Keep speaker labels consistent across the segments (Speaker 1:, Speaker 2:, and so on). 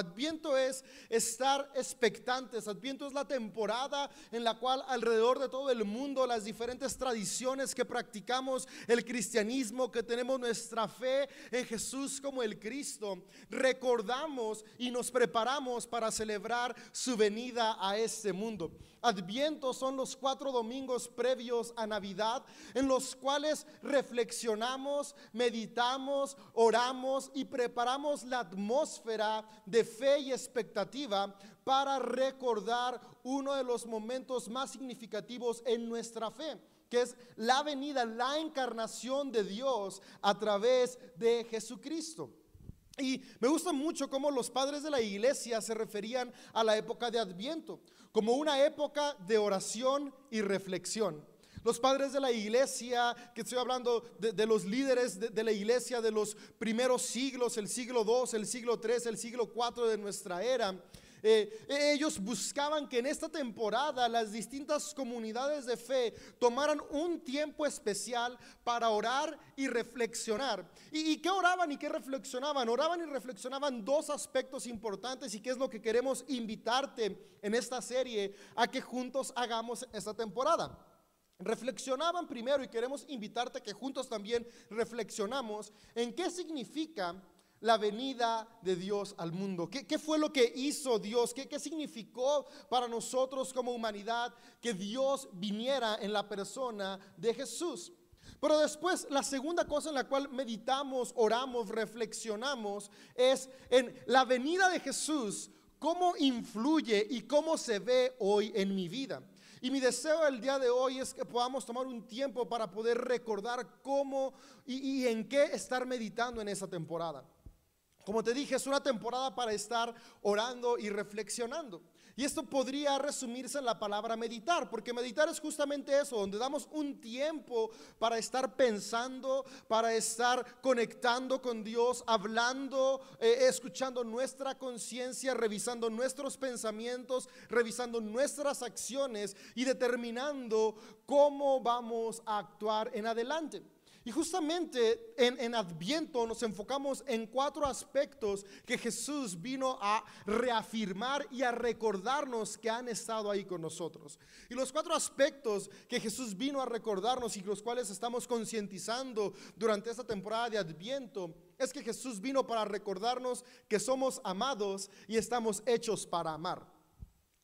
Speaker 1: Adviento es estar expectantes. Adviento es la temporada en la cual alrededor de todo el mundo las diferentes tradiciones que practicamos, el cristianismo, que tenemos nuestra fe en Jesús como el Cristo, recordamos y nos preparamos para celebrar su venida a este mundo. Adviento son los cuatro domingos previos a Navidad en los cuales reflexionamos, meditamos, oramos y preparamos la atmósfera de fe y expectativa para recordar uno de los momentos más significativos en nuestra fe que es la venida, la encarnación de Dios a través de Jesucristo. Y me gusta mucho cómo los padres de la iglesia se referían a la época de Adviento como una época de oración y reflexión. Los padres de la iglesia, que estoy hablando de, los líderes de, la iglesia de los primeros siglos, el siglo II, el siglo III, el siglo IV de nuestra era, eh, ellos buscaban que en esta temporada las distintas comunidades de fe tomaran un tiempo especial para orar y reflexionar. ¿Y, ¿Y qué oraban y qué reflexionaban? Oraban y reflexionaban dos aspectos importantes y qué es lo que queremos invitarte en esta serie a que juntos hagamos esta temporada. Reflexionaban primero y queremos invitarte a que juntos también reflexionamos en qué significa la venida de Dios al mundo. ¿Qué, fue lo que hizo Dios? ¿Qué, ¿Qué, significó para nosotros como humanidad que Dios viniera en la persona de Jesús? Pero después, la segunda cosa en la cual meditamos, oramos, reflexionamos, es en la venida de Jesús, cómo influye y cómo se ve hoy en mi vida. Y mi deseo el día de hoy es que podamos tomar un tiempo para poder recordar cómo y en qué estar meditando en esa temporada. Como te dije, es una temporada para estar orando y reflexionando. Y esto podría resumirse en la palabra meditar, porque meditar es justamente eso, donde damos un tiempo para estar pensando, para estar conectando con Dios, hablando, eh, escuchando nuestra conciencia, revisando nuestros pensamientos, revisando nuestras acciones y determinando cómo vamos a actuar en adelante. Y justamente en, Adviento nos enfocamos en cuatro aspectos que Jesús vino a reafirmar y a recordarnos que han estado ahí con nosotros. Y los cuatro aspectos que Jesús vino a recordarnos y los cuales estamos concientizando durante esta temporada de Adviento es que Jesús vino para recordarnos que somos amados y estamos hechos para amar.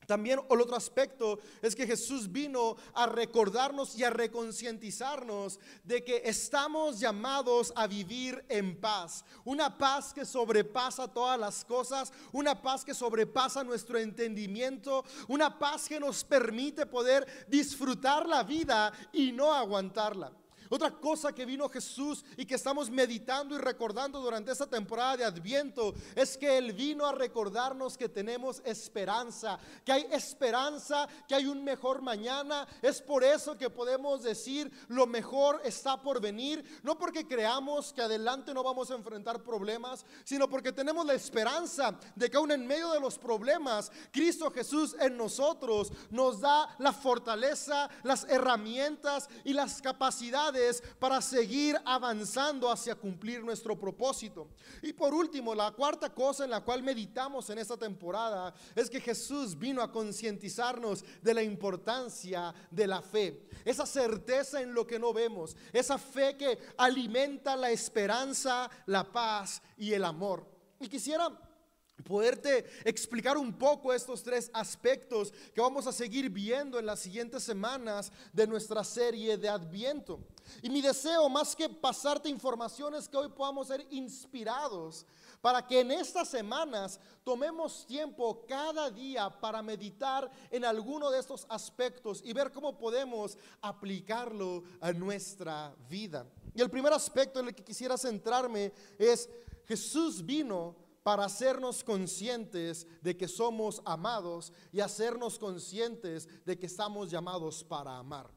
Speaker 1: También el otro aspecto es que Jesús vino a recordarnos y a reconcientizarnos de que estamos llamados a vivir en paz. Una paz que sobrepasa todas las cosas, una paz que sobrepasa nuestro entendimiento, una paz que nos permite poder disfrutar la vida y no aguantarla. Otra cosa que vino Jesús y que estamos meditando y recordando durante esta temporada de Adviento es que Él vino a recordarnos que tenemos esperanza, que hay esperanza, que hay un mejor mañana. Es por eso que podemos decir lo mejor está por venir, no porque creamos que adelante no vamos a enfrentar problemas, sino porque tenemos la esperanza de que aún en medio de los problemas, Cristo Jesús en nosotros nos da la fortaleza, las herramientas y las capacidades para seguir avanzando hacia cumplir nuestro propósito. Y por último, la cuarta cosa en la cual meditamos en esta temporada es que Jesús vino a concientizarnos de la importancia de la fe, esa certeza en lo que no vemos, esa fe que alimenta la esperanza, la paz y el amor. Y quisiera poderte explicar un poco estos tres aspectos que vamos a seguir viendo en las siguientes semanas de nuestra serie de Adviento. Y mi deseo, más que pasarte información, es que hoy podamos ser inspirados para que en estas semanas tomemos tiempo cada día para meditar en alguno de estos aspectos y ver cómo podemos aplicarlo a nuestra vida. Y el primer aspecto en el que quisiera centrarme es Jesús vino para hacernos conscientes de que somos amados y hacernos conscientes de que estamos llamados para amar.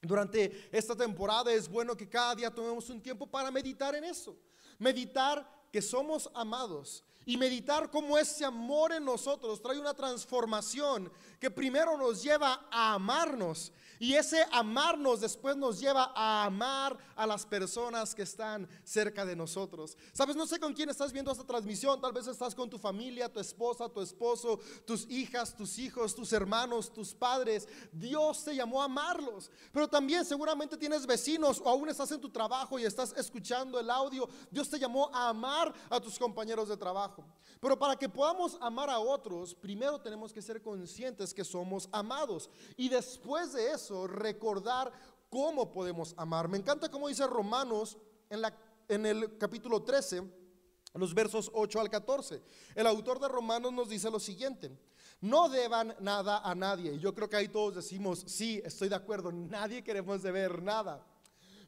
Speaker 1: Durante esta temporada es bueno que cada día tomemos un tiempo para meditar en eso. Meditar que somos amados y meditar cómo ese amor en nosotros trae una transformación que primero nos lleva a amarnos y ese amarnos después nos lleva a amar a las personas que están cerca de nosotros. Sabes, no sé con quién estás viendo esta transmisión, tal vez estás con tu familia, tu esposa, tu esposo, tus hijas, tus hijos, tus hermanos, tus padres. Dios te llamó a amarlos, pero también seguramente tienes vecinos o aún estás en tu trabajo y estás escuchando el audio. Dios te llamó a amar a tus compañeros de trabajo. Pero para que podamos amar a otros, primero tenemos que ser conscientes que somos amados y después de eso recordar cómo podemos amar. Me encanta cómo dice Romanos en, la, en el capítulo 13, los versos 8 al 14. El autor de Romanos nos dice lo siguiente. No deban nada a nadie. Y yo creo que ahí todos decimos, sí, estoy de acuerdo, nadie queremos deber nada.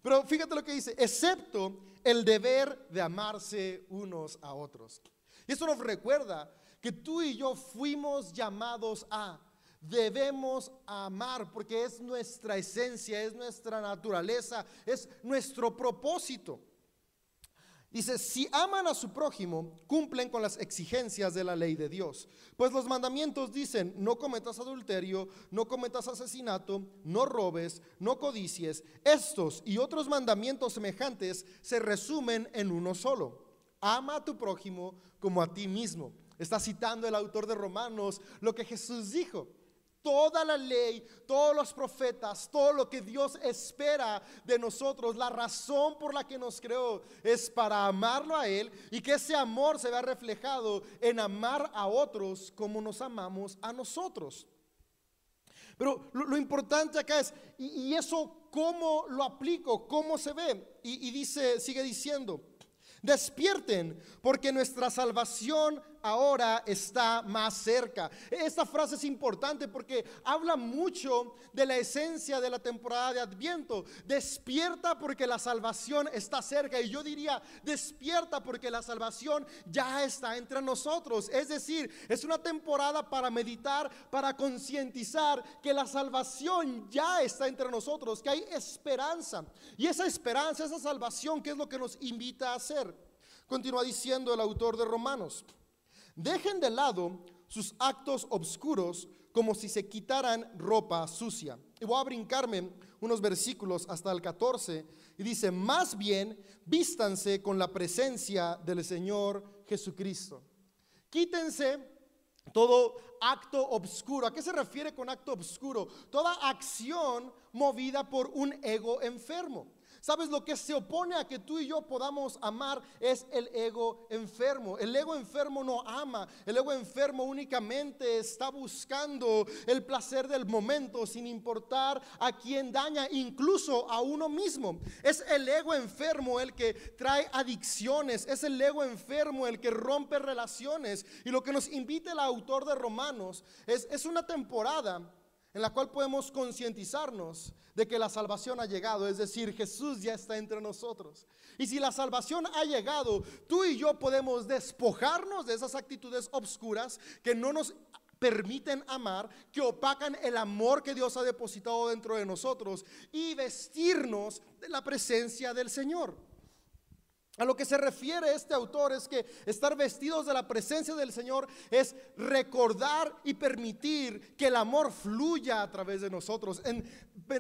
Speaker 1: Pero fíjate lo que dice, excepto el deber de amarse unos a otros. Y esto nos recuerda que tú y yo fuimos llamados a debemos amar porque es nuestra esencia, es nuestra naturaleza, es nuestro propósito. Dice, si aman a su prójimo, cumplen con las exigencias de la ley de Dios. Pues los mandamientos dicen, no cometas adulterio, no cometas asesinato, no robes, no codicies. Estos y otros mandamientos semejantes se resumen en uno solo. Ama a tu prójimo como a ti mismo. Está citando el autor de Romanos lo que Jesús dijo. Toda la ley, todos los profetas, todo lo que Dios espera de nosotros, la razón por la que nos creó es para amarlo a Él y que ese amor se vea reflejado en amar a otros como nos amamos a nosotros. Pero lo, importante acá es, y, eso cómo lo aplico, cómo se ve. Y, y dice, sigue diciendo, despierten porque nuestra salvación ahora está más cerca. Esta frase es importante porque habla mucho de la esencia de la temporada de Adviento. Despierta porque la salvación está cerca. Y yo diría, despierta porque la salvación ya está entre nosotros. Es decir, es una temporada para meditar, para concientizar que la salvación ya está entre nosotros, que hay esperanza. Y esa esperanza, esa salvación, ¿qué es lo que nos invita a hacer? Continúa diciendo el autor de Romanos. Dejen de lado sus actos obscuros como si se quitaran ropa sucia. Y voy a brincarme unos versículos hasta el 14 y dice, más bien vístanse con la presencia del Señor Jesucristo. Quítense todo acto obscuro. ¿A qué se refiere con acto obscuro? Toda acción movida por un ego enfermo. Sabes, lo que se opone a que tú y yo podamos amar es el ego enfermo. El ego enfermo no ama. El ego enfermo únicamente está buscando el placer del momento sin importar a quien daña, incluso a uno mismo. Es el ego enfermo el que trae adicciones. Es el ego enfermo el que rompe relaciones. Y lo que nos invita el autor de Romanos es, es una temporada en la cual podemos concientizarnos de que la salvación ha llegado, es decir, Jesús ya está entre nosotros. Y si la salvación ha llegado, tú y yo podemos despojarnos de esas actitudes obscuras que no nos permiten amar, que opacan el amor que Dios ha depositado dentro de nosotros y vestirnos de la presencia del Señor. A lo que se refiere este autor es que estar vestidos de la presencia del Señor es recordar y permitir que el amor fluya a través de nosotros. En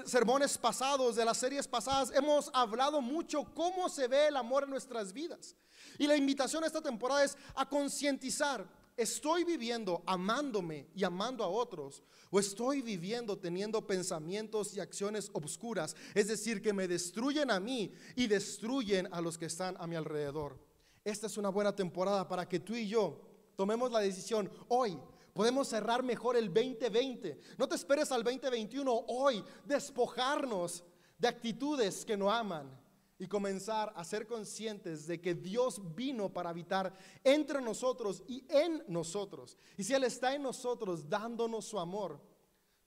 Speaker 1: sermones pasados, de las series pasadas, hemos hablado mucho cómo se ve el amor en nuestras vidas. Y la invitación a esta temporada es a concientizar ¿Estoy viviendo amándome y amando a otros? ¿O estoy viviendo teniendo pensamientos y acciones obscuras? Es decir, que me destruyen a mí y destruyen a los que están a mi alrededor. Esta es una buena temporada para que tú y yo tomemos la decisión hoy. Podemos cerrar mejor el 2020. No te esperes al 2021. Hoy despojarnos de actitudes que no aman y comenzar a ser conscientes de que Dios vino para habitar entre nosotros y en nosotros. Y si Él está en nosotros dándonos su amor,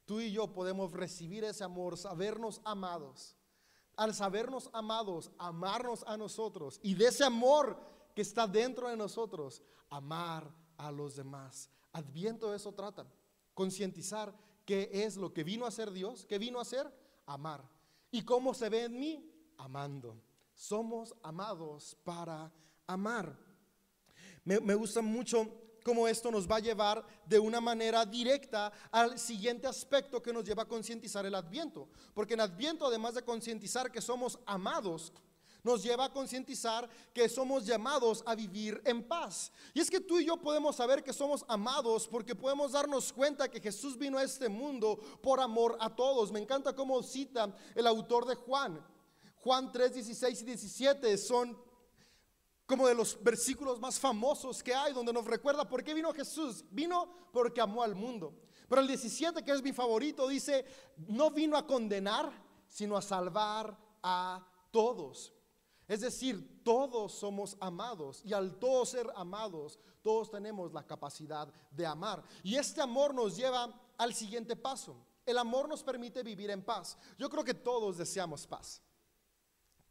Speaker 1: tú y yo podemos recibir ese amor, sabernos amados. Al sabernos amados, amarnos a nosotros y de ese amor que está dentro de nosotros, amar a los demás. Adviento de eso trata, concientizar qué es lo que vino a hacer Dios, qué vino a hacer, amar. ¿Y cómo se ve en mí? amando. Somos amados para amar. Me, gusta mucho cómo esto nos va a llevar de una manera directa al siguiente aspecto que nos lleva a concientizar el adviento. Porque en adviento, además de concientizar que somos amados, nos lleva a concientizar que somos llamados a vivir en paz. Y es que tú y yo podemos saber que somos amados porque podemos darnos cuenta que Jesús vino a este mundo por amor a todos. Me encanta cómo cita el autor de Juan. Juan 3, 16 y 17 son como de los versículos más famosos que hay, donde nos recuerda por qué vino Jesús. Vino porque amó al mundo. Pero el 17, que es mi favorito, dice, no vino a condenar, sino a salvar a todos. Es decir, todos somos amados y al todos ser amados, todos tenemos la capacidad de amar. Y este amor nos lleva al siguiente paso. El amor nos permite vivir en paz. Yo creo que todos deseamos paz.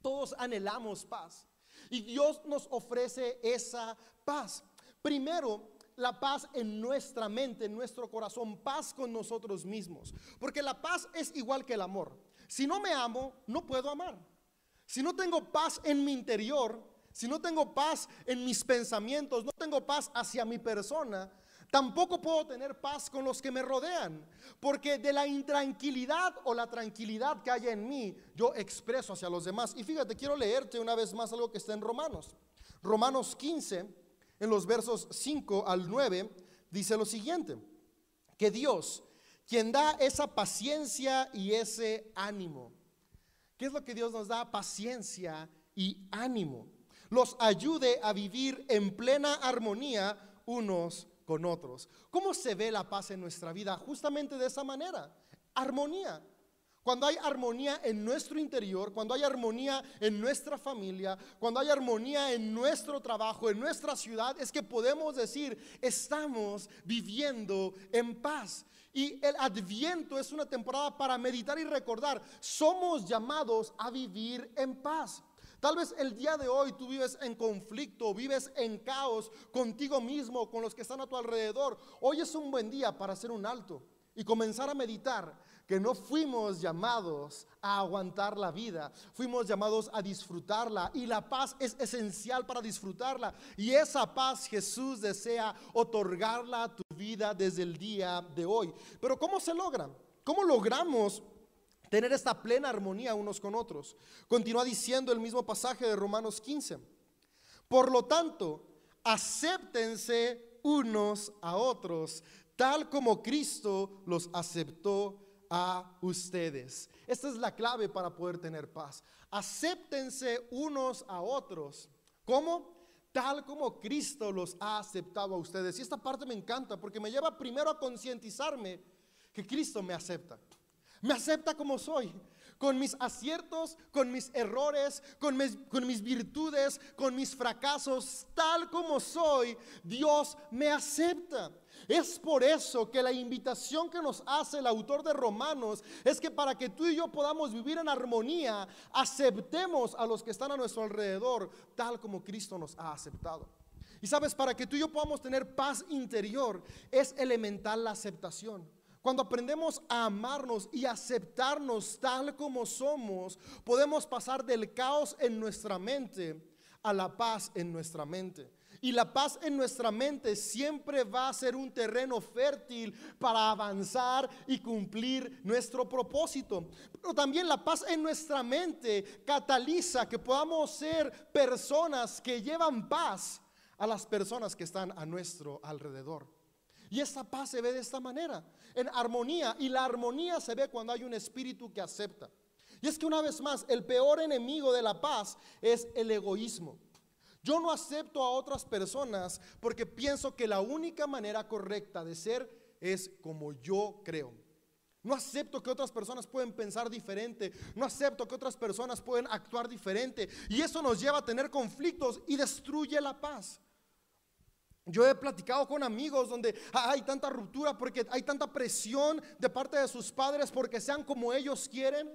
Speaker 1: Todos anhelamos paz. Y Dios nos ofrece esa paz. Primero, la paz en nuestra mente, en nuestro corazón, paz con nosotros mismos. Porque la paz es igual que el amor. Si no me amo, no puedo amar. Si no tengo paz en mi interior, si no tengo paz en mis pensamientos, no tengo paz hacia mi persona, tampoco puedo tener paz con los que me rodean. Porque de la intranquilidad o la tranquilidad que haya en mí, yo expreso hacia los demás. Y fíjate, quiero leerte una vez más algo que está en Romanos. Romanos 15, en los versos 5 al 9, dice lo siguiente, que Dios, quien da esa paciencia y ese ánimo, ¿Qué es lo que Dios nos da? Paciencia y ánimo. Los ayude a vivir en plena armonía unos con otros. ¿Cómo se ve la paz en nuestra vida? Justamente de esa manera. Armonía. Cuando hay armonía en nuestro interior, cuando hay armonía en nuestra familia, cuando hay armonía en nuestro trabajo, en nuestra ciudad, es que podemos decir, estamos viviendo en paz. Y el adviento es una temporada para meditar y recordar, somos llamados a vivir en paz. Tal vez el día de hoy tú vives en conflicto, vives en caos contigo mismo, con los que están a tu alrededor. Hoy es un buen día para hacer un alto y comenzar a meditar que no fuimos llamados a aguantar la vida, fuimos llamados a disfrutarla y la paz es esencial para disfrutarla y esa paz Jesús desea otorgarla a tu vida desde el día de hoy. Pero ¿cómo se logra? ¿Cómo logramos tener esta plena armonía unos con otros? Continúa diciendo el mismo pasaje de Romanos 15. Por lo tanto, acéptense unos a otros, tal como Cristo los aceptó a ustedes. Esta es la clave para poder tener paz. Acéptense unos a otros. ¿Cómo? Tal como Cristo los ha aceptado a ustedes. Y esta parte me encanta porque me lleva primero a concientizarme que Cristo me acepta. Me acepta como soy con mis aciertos, con mis errores, con mis, virtudes, con mis fracasos, tal como soy, Dios me acepta. Es por eso que la invitación que nos hace el autor de Romanos es que para que tú y yo podamos vivir en armonía, aceptemos a los que están a nuestro alrededor tal como Cristo nos ha aceptado. Y sabes, para que tú y yo podamos tener paz interior, es elemental la aceptación. Cuando aprendemos a amarnos y aceptarnos tal como somos, podemos pasar del caos en nuestra mente a la paz en nuestra mente. Y la paz en nuestra mente siempre va a ser un terreno fértil para avanzar y cumplir nuestro propósito. Pero también la paz en nuestra mente cataliza que podamos ser personas que llevan paz a las personas que están a nuestro alrededor. Y esa paz se ve de esta manera, en armonía. Y la armonía se ve cuando hay un espíritu que acepta. Y es que una vez más, el peor enemigo de la paz es el egoísmo. Yo no acepto a otras personas porque pienso que la única manera correcta de ser es como yo creo. No acepto que otras personas pueden pensar diferente. No acepto que otras personas pueden actuar diferente. Y eso nos lleva a tener conflictos y destruye la paz. Yo he platicado con amigos donde hay tanta ruptura porque hay tanta presión de parte de sus padres porque sean como ellos quieren.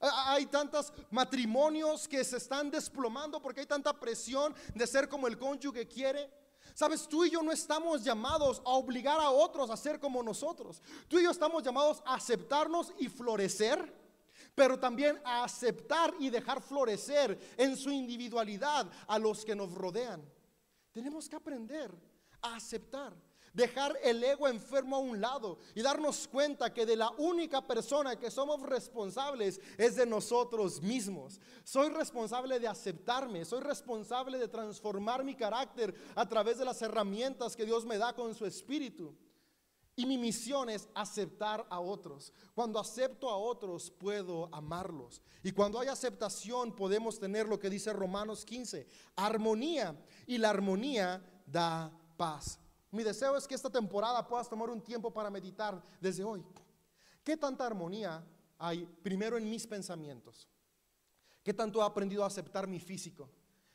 Speaker 1: Hay tantos matrimonios que se están desplomando porque hay tanta presión de ser como el cónyuge quiere. Sabes, tú y yo no estamos llamados a obligar a otros a ser como nosotros. Tú y yo estamos llamados a aceptarnos y florecer, pero también a aceptar y dejar florecer en su individualidad a los que nos rodean. Tenemos que aprender a aceptar dejar el ego enfermo a un lado y darnos cuenta que de la única persona que somos responsables es de nosotros mismos. Soy responsable de aceptarme, soy responsable de transformar mi carácter a través de las herramientas que Dios me da con su espíritu. Y mi misión es aceptar a otros. Cuando acepto a otros, puedo amarlos. Y cuando hay aceptación, podemos tener lo que dice Romanos 15, armonía. Y la armonía da paz. Mi deseo es que esta temporada puedas tomar un tiempo para meditar desde hoy. ¿Qué tanta armonía hay primero en mis pensamientos? ¿Qué tanto he aprendido a aceptar mi físico?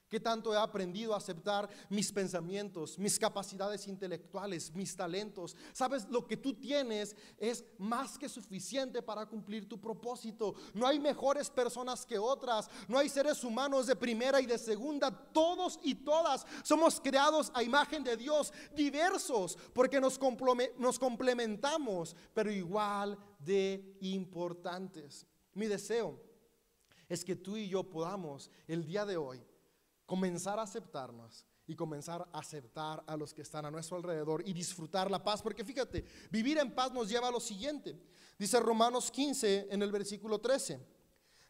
Speaker 1: ¿Qué tanto he aprendido a aceptar mis pensamientos, mis capacidades intelectuales, mis talentos? Sabes, lo que tú tienes es más que suficiente para cumplir tu propósito. No hay mejores personas que otras. No hay seres humanos de primera y de segunda. Todos y todas somos creados a imagen de Dios, diversos, porque nos, nos complementamos, pero igual de importantes. Mi deseo es que tú y yo podamos el día de hoy comenzar a aceptarnos y comenzar a aceptar a los que están a nuestro alrededor y disfrutar la paz. Porque fíjate, vivir en paz nos lleva a lo siguiente. Dice Romanos 15 en el versículo 13.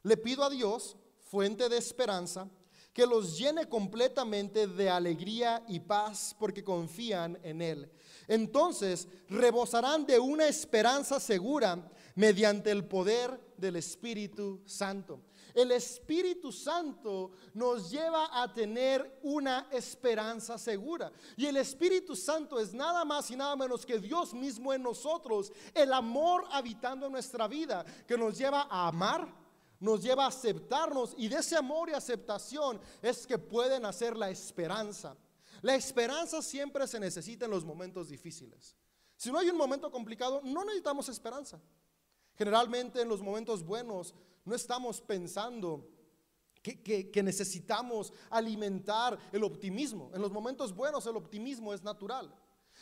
Speaker 1: Le pido a Dios, fuente de esperanza, que los llene completamente de alegría y paz porque confían en Él. Entonces rebosarán de una esperanza segura mediante el poder del Espíritu Santo. El Espíritu Santo nos lleva a tener una esperanza segura. Y el Espíritu Santo es nada más y nada menos que Dios mismo en nosotros, el amor habitando en nuestra vida, que nos lleva a amar, nos lleva a aceptarnos y de ese amor y aceptación es que pueden hacer la esperanza. La esperanza siempre se necesita en los momentos difíciles. Si no hay un momento complicado, no necesitamos esperanza. Generalmente en los momentos buenos no estamos pensando que, necesitamos alimentar el optimismo. En los momentos buenos el optimismo es natural.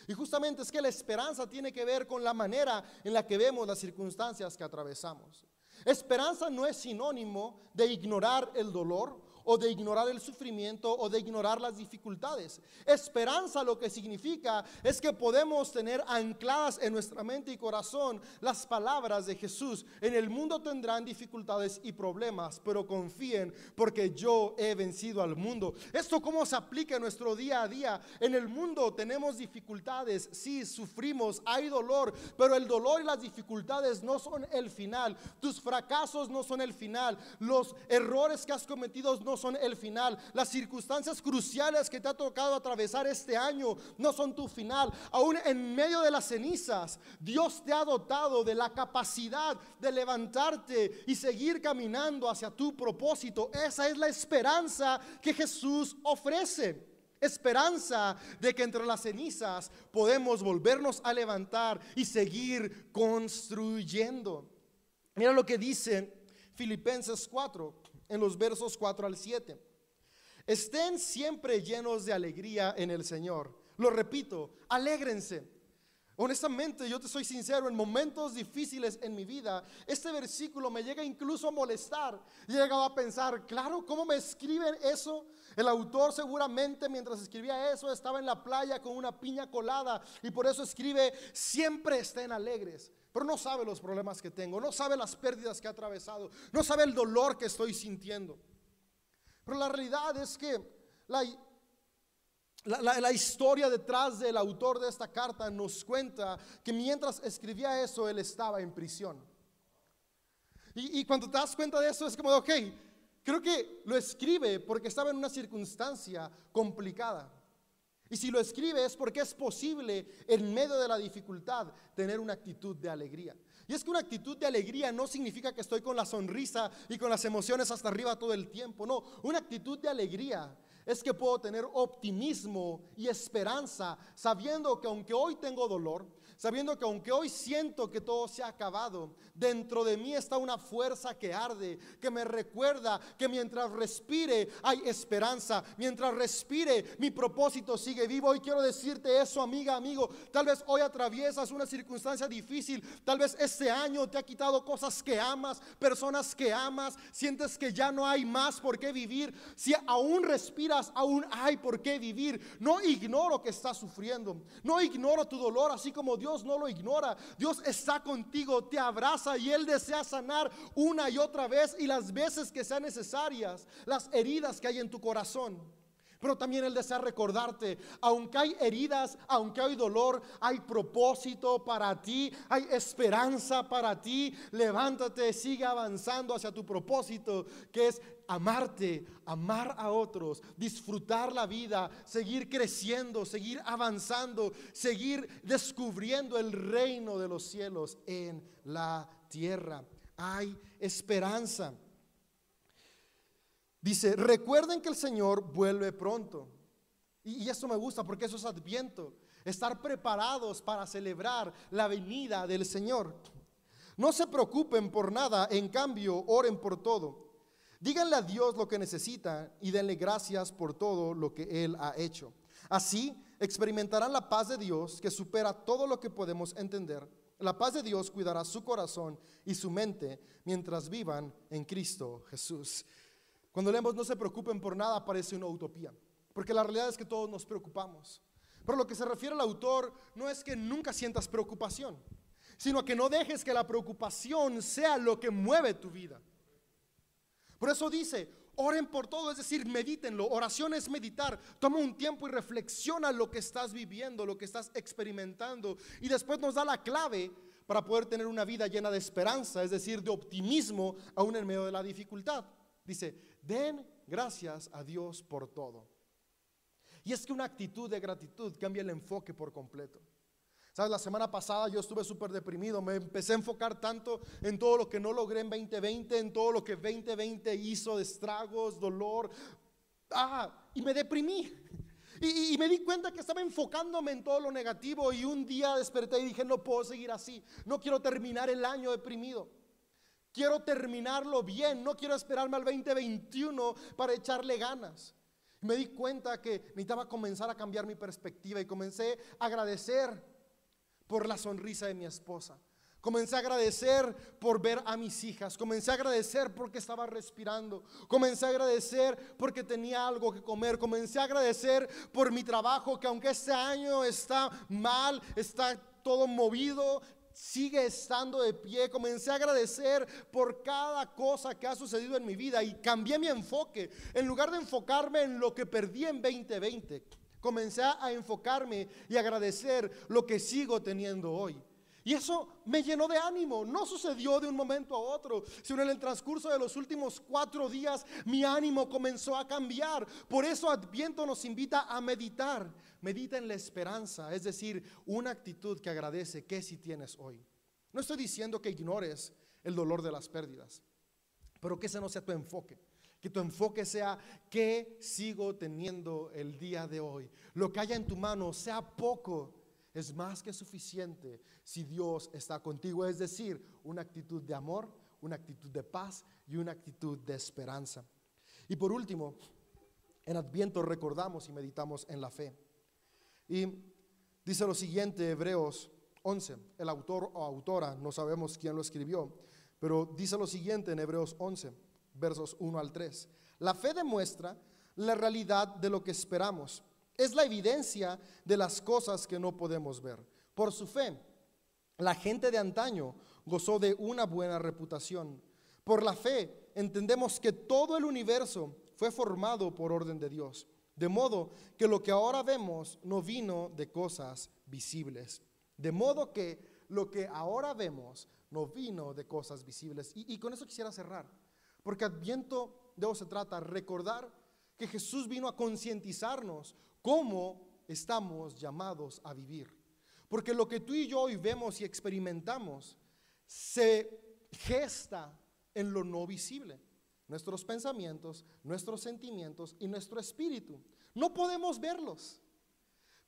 Speaker 1: Y justamente es que la esperanza tiene que ver con la manera en la que vemos las circunstancias que atravesamos. Esperanza no es sinónimo de ignorar el dolor o de ignorar el sufrimiento o de ignorar las dificultades. Esperanza lo que significa es que podemos tener ancladas en nuestra mente y corazón las palabras de Jesús. En el mundo tendrán dificultades y problemas, pero confíen porque yo he vencido al mundo. ¿Esto cómo se aplica en nuestro día a día? En el mundo tenemos dificultades, sí, sufrimos, hay dolor, pero el dolor y las dificultades no son el final. Tus fracasos no son el final. Los errores que has cometido no son el final. Las circunstancias cruciales que te ha tocado atravesar este año no son tu final. Aún en medio de las cenizas, Dios te ha dotado de la capacidad de levantarte y seguir caminando hacia tu propósito. Esa es la esperanza que Jesús ofrece esperanza de que entre las cenizas podemos volvernos a levantar y seguir construyendo. Mira lo que dice Filipenses 4, en los versos 4 al 7. Estén siempre llenos de alegría en el Señor. Lo repito, alégrense. Honestamente, yo te soy sincero, en momentos difíciles en mi vida, este versículo me llega incluso a molestar. He llegado a pensar, claro, ¿cómo me escriben eso? El autor seguramente mientras escribía eso estaba en la playa con una piña colada y por eso escribe, siempre estén alegres pero no sabe los problemas que tengo, no sabe las pérdidas que he atravesado, no sabe el dolor que estoy sintiendo. Pero la realidad es que la, la, historia detrás del autor de esta carta nos cuenta que mientras escribía eso, él estaba en prisión. Y, y cuando te das cuenta de eso, es como, ok, creo que lo escribe porque estaba en una circunstancia complicada. Y si lo escribe es porque es posible en medio de la dificultad tener una actitud de alegría. Y es que una actitud de alegría no significa que estoy con la sonrisa y con las emociones hasta arriba todo el tiempo. No, una actitud de alegría es que puedo tener optimismo y esperanza sabiendo que aunque hoy tengo dolor, sabiendo que aunque hoy siento que todo se ha acabado, dentro de mí está una fuerza que arde, que me recuerda que mientras respire hay esperanza, mientras respire mi propósito sigue vivo. Y quiero decirte eso, amiga, amigo, tal vez hoy atraviesas una circunstancia difícil, tal vez este año te ha quitado cosas que amas, personas que amas, sientes que ya no hay más por qué vivir. Si aún respiras, aún hay por qué vivir. No ignoro que estás sufriendo. No ignoro tu dolor, así como Dios no lo ignora. Dios está contigo, te abraza y Él desea sanar una y otra vez y las veces que sean necesarias las heridas que hay en tu corazón. Pero también Él desea recordarte, aunque hay heridas, aunque hay dolor, hay propósito para ti, hay esperanza para ti. Levántate, sigue avanzando hacia tu propósito, que es amarte, amar a otros, disfrutar la vida, seguir creciendo, seguir avanzando, seguir descubriendo el reino de los cielos en la tierra. Hay esperanza. Dice, recuerden que el Señor vuelve pronto. Y, esto me gusta porque eso es adviento. Estar preparados para celebrar la venida del Señor. No se preocupen por nada, en cambio, oren por todo. Díganle a Dios lo que necesitan y denle gracias por todo lo que Él ha hecho. Así experimentarán la paz de Dios que supera todo lo que podemos entender. La paz de Dios cuidará su corazón y su mente mientras vivan en Cristo Jesús. Cuando leemos no se preocupen por nada parece una utopía, porque la realidad es que todos nos preocupamos. Pero lo que se refiere al autor no es que nunca sientas preocupación, sino que no dejes que la preocupación sea lo que mueve tu vida. Por eso dice, oren por todo, es decir, medítenlo. Oración es meditar. Toma un tiempo y reflexiona lo que estás viviendo, lo que estás experimentando. Y después nos da la clave para poder tener una vida llena de esperanza, es decir, de optimismo aún en medio de la dificultad. Dice, Den gracias a Dios por todo. Y es que una actitud de gratitud cambia el enfoque por completo. Sabes, la semana pasada yo estuve súper deprimido, me empecé a enfocar tanto en todo lo que no logré en 2020, en todo lo que 2020 hizo de estragos, dolor. Ah, y me deprimí. Y, y, me di cuenta que estaba enfocándome en todo lo negativo y un día desperté y dije, no puedo seguir así, no quiero terminar el año deprimido. Quiero terminarlo bien, no quiero esperarme al 2021 para echarle ganas. Me di cuenta que necesitaba comenzar a cambiar mi perspectiva y comencé a agradecer por la sonrisa de mi esposa. Comencé a agradecer por ver a mis hijas. Comencé a agradecer porque estaba respirando. Comencé a agradecer porque tenía algo que comer. Comencé a agradecer por mi trabajo que aunque este año está mal, está todo movido, sigue estando de pie. Comencé a agradecer por cada cosa que ha sucedido en mi vida y cambié mi enfoque. En lugar de enfocarme en lo que perdí en 2020, comencé a enfocarme y agradecer lo que sigo teniendo hoy. Y eso me llenó de ánimo. No sucedió de un momento a otro, sino en el transcurso de los últimos cuatro días mi ánimo comenzó a cambiar. Por eso Adviento nos invita a meditar. Medita en la esperanza, es decir, una actitud que agradece que si tienes hoy. No estoy diciendo que ignores el dolor de las pérdidas, pero que ese no sea tu enfoque. Que tu enfoque sea que sigo teniendo el día de hoy. Lo que haya en tu mano, sea poco, es más que suficiente si Dios está contigo. Es decir, una actitud de amor, una actitud de paz y una actitud de esperanza. Y por último, en Adviento recordamos y meditamos en la fe. Y dice lo siguiente, Hebreos 11, el autor o autora, no sabemos quién lo escribió, pero dice lo siguiente en Hebreos 11, versos 1 al 3. La fe demuestra la realidad de lo que esperamos es la evidencia de las cosas que no podemos ver. Por su fe, la gente de antaño gozó de una buena reputación. Por la fe, entendemos que todo el universo fue formado por orden de Dios. De modo que lo que ahora vemos no vino de cosas visibles. De modo que lo que ahora vemos no vino de cosas visibles. Y, con eso quisiera cerrar. Porque Adviento de eso se trata, recordar que Jesús vino a concientizarnos cómo estamos llamados a vivir. Porque lo que tú y yo hoy vemos y experimentamos se gesta en lo no visible. Nuestros pensamientos, nuestros sentimientos y nuestro espíritu. No podemos verlos.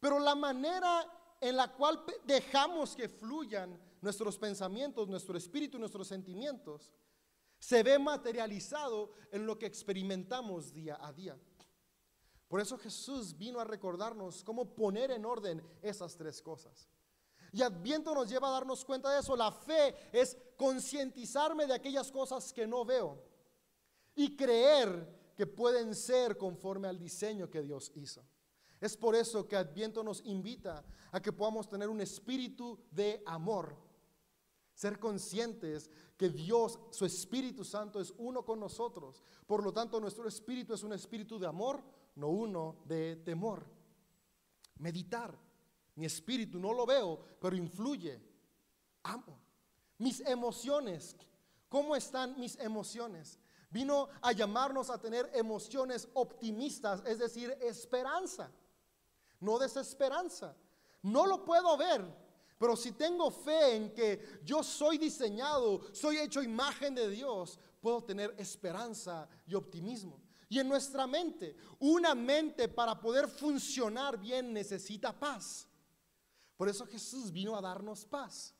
Speaker 1: Pero la manera en la cual dejamos que fluyan nuestros pensamientos, nuestro espíritu y nuestros sentimientos se ve materializado en lo que experimentamos día a día. Por eso Jesús vino a recordarnos cómo poner en orden esas tres cosas. Y Adviento nos lleva a darnos cuenta de eso. La fe es concientizarme de aquellas cosas que no veo y creer que pueden ser conforme al diseño que Dios hizo. Es por eso que Adviento nos invita a que podamos tener un espíritu de amor. Ser conscientes que Dios, su Espíritu Santo, es uno con nosotros. Por lo tanto, nuestro espíritu es un espíritu de amor, no uno de temor. Meditar. Mi espíritu no lo veo, pero influye. Amo. Mis emociones. ¿Cómo están mis emociones? Vino a llamarnos a tener emociones optimistas, es decir, esperanza no desesperanza. No lo puedo ver, pero si tengo fe en que yo soy diseñado, soy hecho imagen de Dios, puedo tener esperanza y optimismo. Y en nuestra mente, una mente para poder funcionar bien necesita paz. Por eso Jesús vino a darnos paz.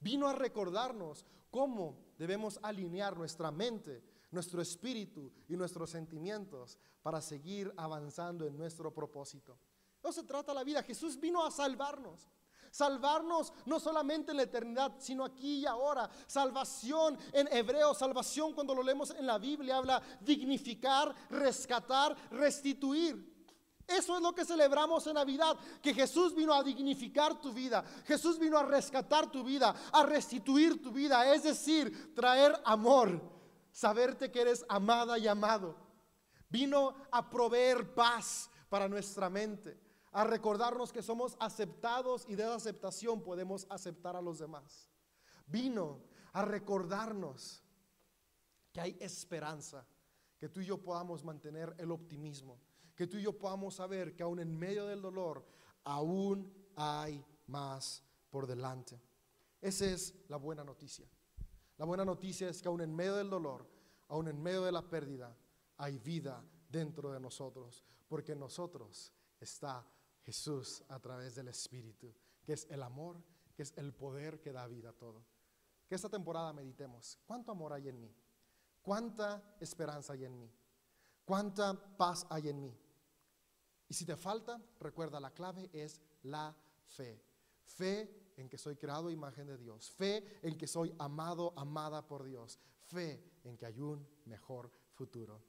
Speaker 1: Vino a recordarnos cómo debemos alinear nuestra mente, nuestro espíritu y nuestros sentimientos para seguir avanzando en nuestro propósito. No se trata la vida. Jesús vino a salvarnos. Salvarnos no solamente en la eternidad, sino aquí y ahora. Salvación en hebreo, salvación cuando lo leemos en la Biblia habla dignificar, rescatar, restituir. Eso es lo que celebramos en Navidad, que Jesús vino a dignificar tu vida, Jesús vino a rescatar tu vida, a restituir tu vida, es decir, traer amor, saberte que eres amada y amado. Vino a proveer paz para nuestra mente a recordarnos que somos aceptados y de esa aceptación podemos aceptar a los demás. Vino a recordarnos que hay esperanza, que tú y yo podamos mantener el optimismo, que tú y yo podamos saber que aún en medio del dolor, aún hay más por delante. Esa es la buena noticia. La buena noticia es que aún en medio del dolor, aún en medio de la pérdida, hay vida dentro de nosotros, porque nosotros está Jesús a través del Espíritu, que es el amor, que es el poder que da vida a todo. Que esta temporada meditemos, ¿cuánto amor hay en mí? ¿Cuánta esperanza hay en mí? ¿Cuánta paz hay en mí? Y si te falta, recuerda, la clave es la fe. Fe en que soy creado imagen de Dios. Fe en que soy amado, amada por Dios. Fe en que hay un mejor futuro.